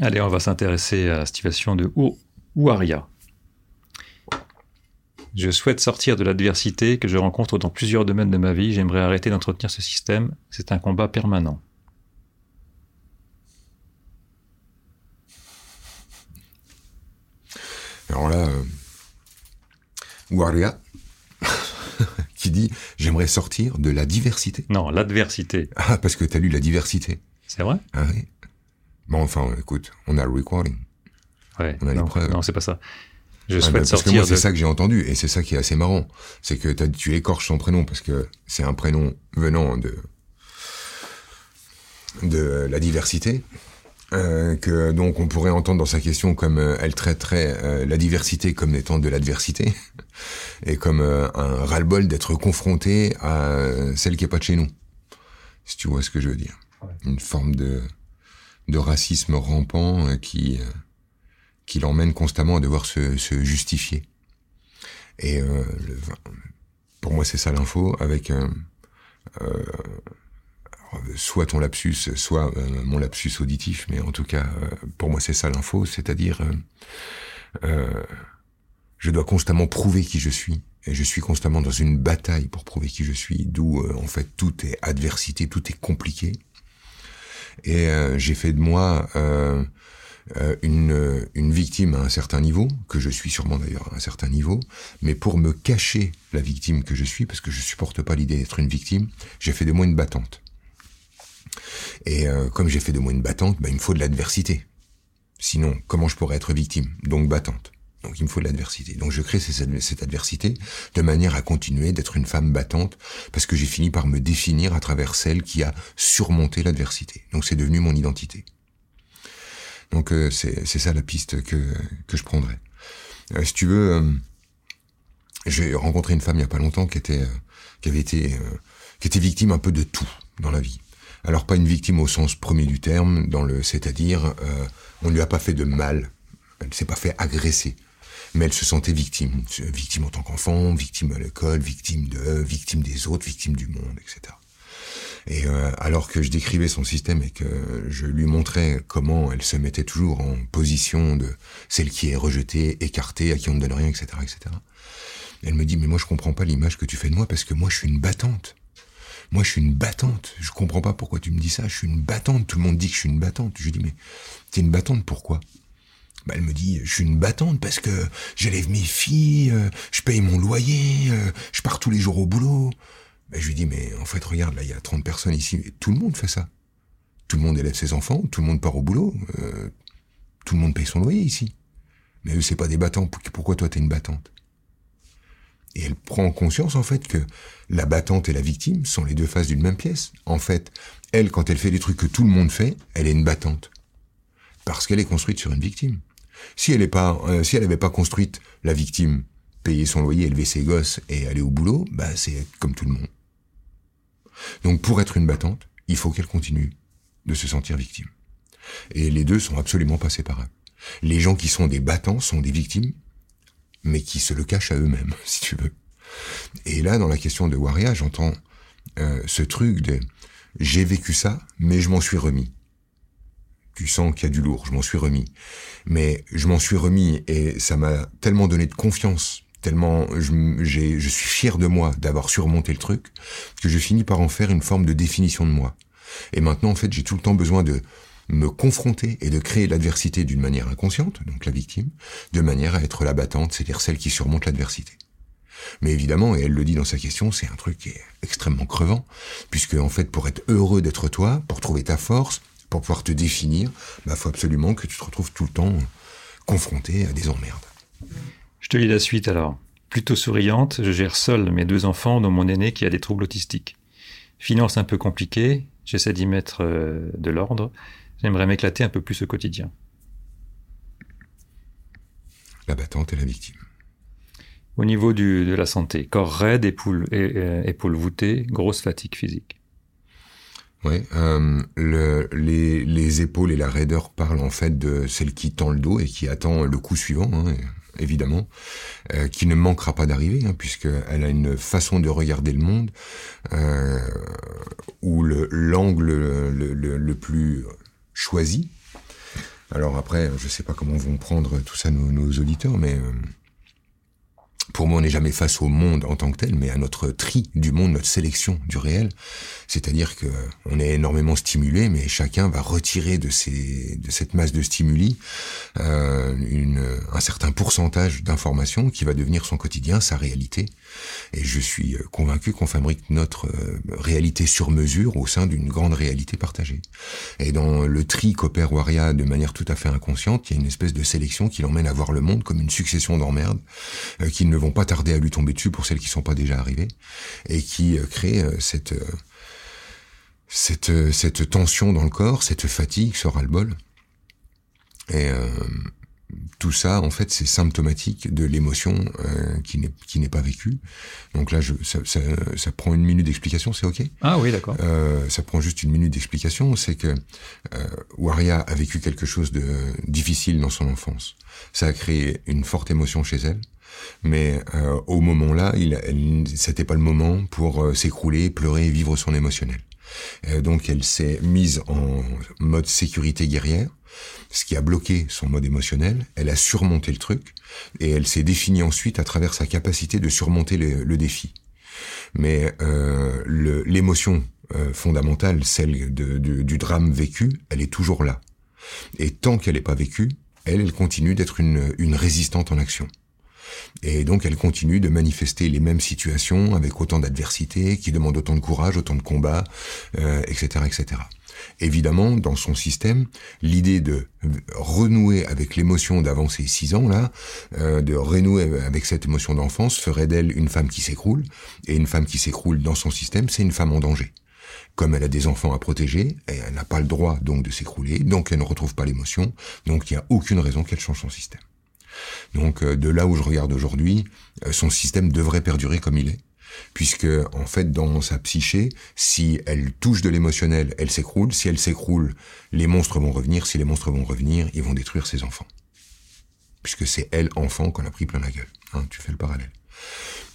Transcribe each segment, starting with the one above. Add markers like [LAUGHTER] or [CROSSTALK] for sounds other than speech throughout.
Allez, on va s'intéresser à la situation de Ouaria. Je souhaite sortir de l'adversité que je rencontre dans plusieurs domaines de ma vie. J'aimerais arrêter d'entretenir ce système. C'est un combat permanent. Alors là, euh, Ouaria, [LAUGHS] qui dit J'aimerais sortir de la diversité. Non, l'adversité. Ah, parce que tu as lu la diversité. C'est vrai? Ah oui. Bon, enfin, écoute, on a le recording. Ouais. On a les non, preuves. non, c'est pas ça. Je Ah, souhaite bah, parce que sortir moi, de... c'est ça que j'ai entendu, et c'est ça qui est assez marrant. C'est que tu écorches son prénom, parce que c'est un prénom venant de de la diversité, euh, que donc on pourrait entendre dans sa question comme euh, elle traiterait euh, la diversité comme étant de l'adversité, [LAUGHS] et comme euh, un ras-le-bol d'être confronté à celle qui est pas de chez nous. Si tu vois ce que je veux dire. Une forme de de racisme rampant euh, qui euh, qui l'emmène constamment à devoir se, se justifier. Et euh, pour moi, c'est ça l'info, avec euh, euh, soit ton lapsus, soit mon lapsus auditif, mais en tout cas, pour moi, c'est ça l'info, c'est-à-dire, je dois constamment prouver qui je suis, et je suis constamment dans une bataille pour prouver qui je suis, d'où, en fait, tout est adversité, tout est compliqué. Et euh, j'ai fait de moi... euh, euh, une, une victime à un certain niveau, que je suis sûrement d'ailleurs à un certain niveau, mais pour me cacher la victime que je suis, parce que je supporte pas l'idée d'être une victime, j'ai fait de moi une battante. Et comme j'ai fait de moi une battante, bah, il me faut de l'adversité. Sinon, comment je pourrais être victime? Donc battante. Donc il me faut de l'adversité. Donc je crée cette, adversité de manière à continuer d'être une femme battante, parce que j'ai fini par me définir à travers celle qui a surmonté l'adversité. Donc c'est devenu mon identité. Donc euh, c'est ça la piste que que je prendrais. Euh, si tu veux, euh, j'ai rencontré une femme il y a pas longtemps qui était euh, qui avait été qui était victime un peu de tout dans la vie. Alors pas une victime au sens premier du terme, dans le c'est-à-dire on ne lui a pas fait de mal, elle s'est pas fait agresser, mais elle se sentait victime, victime en tant qu'enfant, victime à l'école, victime de, victime des autres, victime du monde, etc. Et euh, alors que je décrivais son système et que je lui montrais comment elle se mettait toujours en position de celle qui est rejetée, écartée, à qui on ne donne rien, etc., etc. Elle me dit mais moi je comprends pas l'image que tu fais de moi parce que moi je suis une battante. Moi je suis une battante. Je comprends pas pourquoi tu me dis ça. Je suis une battante. Tout le monde dit que je suis une battante. Je lui dis mais t'es une battante pourquoi? Bah, elle me dit, je suis une battante parce que j'élève mes filles, euh, je paye mon loyer, euh, je pars tous les jours au boulot. Ben, je lui dis, mais en fait, regarde, là, il y a 30 personnes ici. Et tout le monde fait ça. Tout le monde élève ses enfants, tout le monde part au boulot, euh, tout le monde paye son loyer ici. Mais eux, c'est pas des battants. Pour- Pourquoi toi, t'es une battante? Et elle prend conscience, en fait, que la battante et la victime sont les deux faces d'une même pièce. En fait, elle, quand elle fait des trucs que tout le monde fait, elle est une battante. Parce qu'elle est construite sur une victime. Si elle est pas, euh, si elle n'avait pas construite la victime, payer son loyer, élever ses gosses et aller au boulot, bah c'est comme tout le monde. Donc pour être une battante, il faut qu'elle continue de se sentir victime. Et les deux sont absolument pas séparables. Les gens qui sont des battants sont des victimes, mais qui se le cachent à eux-mêmes, [LAUGHS] si tu veux. Et là, dans la question de Waria, j'entends euh, ce truc de j'ai vécu ça, mais je m'en suis remis. Tu sens qu'il y a du lourd, je m'en suis remis. Mais je m'en suis remis et ça m'a tellement donné de confiance, tellement je, je suis fier de moi d'avoir surmonté le truc, que je finis par en faire une forme de définition de moi. Et maintenant, en fait, j'ai tout le temps besoin de me confronter et de créer l'adversité d'une manière inconsciente, donc la victime, de manière à être la battante, c'est-à-dire celle qui surmonte l'adversité. Mais évidemment, et elle le dit dans sa question, c'est un truc qui est extrêmement crevant, puisque en fait, pour être heureux d'être toi, pour trouver ta force, pour pouvoir te définir, bah, faut absolument que tu te retrouves tout le temps confronté à des emmerdes. Je te lis la suite alors. Plutôt souriante, je gère seul mes deux enfants, dont mon aîné qui a des troubles autistiques. Finance un peu compliquée, j'essaie d'y mettre euh, de l'ordre. J'aimerais m'éclater un peu plus au quotidien. La battante et la victime. Au niveau du, de la santé, corps raide, épaules, et, euh, épaules voûtées, grosse fatigue physique. Ouais, euh, le, les, les épaules et la raideur parlent en fait de celle qui tend le dos et qui attend le coup suivant, hein, évidemment, euh, qui ne manquera pas d'arriver, hein, puisqu'elle a une façon de regarder le monde euh, où le- l'angle le, plus choisi. Alors après, je sais pas comment vont prendre tout ça nos, nos auditeurs, mais euh, pour moi, on n'est jamais face au monde en tant que tel, mais à notre tri du monde, notre sélection du réel. C'est-à-dire que on est énormément stimulé, mais chacun va retirer de ces, de cette masse de stimuli euh, une, un certain pourcentage d'informations qui va devenir son quotidien, sa réalité. Et je suis convaincu qu'on fabrique notre euh, réalité sur mesure au sein d'une grande réalité partagée. Et dans le tri qu'opère Waria de manière tout à fait inconsciente, il y a une espèce de sélection qui l'emmène à voir le monde comme une succession d'emmerdes euh, ne vont pas tarder à lui tomber dessus pour celles qui sont pas déjà arrivées et qui euh, crée euh, cette euh, cette cette tension dans le corps, cette fatigue, ce ras-le-bol. Et tout ça, en fait, c'est symptomatique de l'émotion euh, qui n'est qui n'est pas vécue. Donc là, je, ça, ça, ça prend une minute d'explication, c'est ok? Ah oui, d'accord. Euh, ça prend juste une minute d'explication. C'est que euh, Waria a vécu quelque chose de difficile dans son enfance. Ça a créé une forte émotion chez elle. Mais euh, au moment-là, c'était pas le moment pour euh, s'écrouler, pleurer, vivre son émotionnel. Euh, donc, elle s'est mise en mode sécurité guerrière, ce qui a bloqué son mode émotionnel. Elle a surmonté le truc et elle s'est définie ensuite à travers sa capacité de surmonter le, le défi. Mais euh, l'émotion euh, fondamentale, celle de, du drame vécu, elle est toujours là. Et tant qu'elle n'est pas vécue, elle, elle continue d'être une, une résistante en action. Et donc elle continue de manifester les mêmes situations avec autant d'adversité, qui demandent autant de courage, autant de combat, euh, etc., etc. Évidemment, dans son système, l'idée de renouer avec l'émotion d'avant ses six ans, là, euh, de renouer avec cette émotion d'enfance, ferait d'elle une femme qui s'écroule. Et une femme qui s'écroule dans son système, c'est une femme en danger. Comme elle a des enfants à protéger, elle n'a pas le droit donc de s'écrouler, donc elle ne retrouve pas l'émotion, donc il n'y a aucune raison qu'elle change son système. Donc euh, de là où je regarde aujourd'hui, euh, son système devrait perdurer comme il est. Puisque, en fait, dans sa psyché, si elle touche de l'émotionnel, elle s'écroule. Si elle s'écroule, les monstres vont revenir. Si les monstres vont revenir, ils vont détruire ses enfants. Puisque c'est elle, enfant, qu'on a pris plein la gueule. Hein, tu fais le parallèle.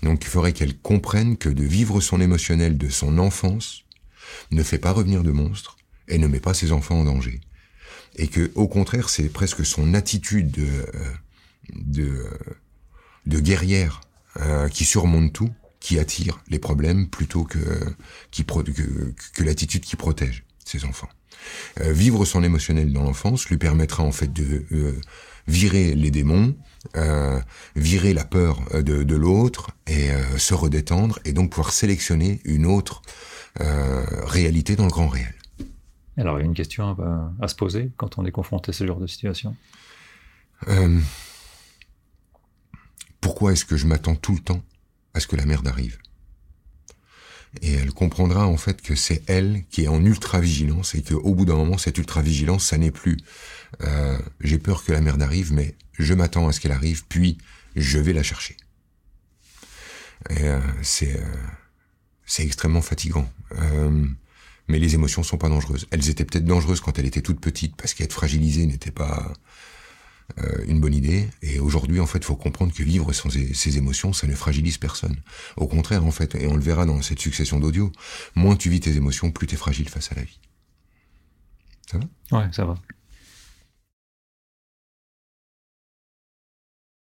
Donc il faudrait qu'elle comprenne que de vivre son émotionnel de son enfance ne fait pas revenir de monstres et ne met pas ses enfants en danger. Et que, au contraire, c'est presque son attitude de... Euh, de, de guerrière euh, qui surmonte tout, qui attire les problèmes plutôt que, qui pro, que, que l'attitude qui protège ses enfants. Euh, vivre son émotionnel dans l'enfance lui permettra en fait de euh, virer les démons, euh, virer la peur de, de l'autre et se redétendre et donc pouvoir sélectionner une autre réalité dans le grand réel. Alors, il y a une question à, à, se poser quand on est confronté à ce genre de situation? Pourquoi est-ce que je m'attends tout le temps à ce que la merde arrive Et elle comprendra en fait que c'est elle qui est en ultra-vigilance et qu'au bout d'un moment, cette ultra-vigilance, ça n'est plus euh, j'ai peur que la merde arrive, mais je m'attends à ce qu'elle arrive, puis je vais la chercher. Euh, c'est euh, c'est extrêmement fatigant. Mais les émotions sont pas dangereuses. Elles étaient peut-être dangereuses quand elle était toute petite, parce qu'être fragilisée n'était pas une bonne idée. Et aujourd'hui, en fait, il faut comprendre que vivre sans ses émotions, ça ne fragilise personne. Au contraire, en fait, et on le verra dans cette succession d'audio, moins tu vis tes émotions, plus tu es fragile face à la vie. Ça va? Ouais, ça va.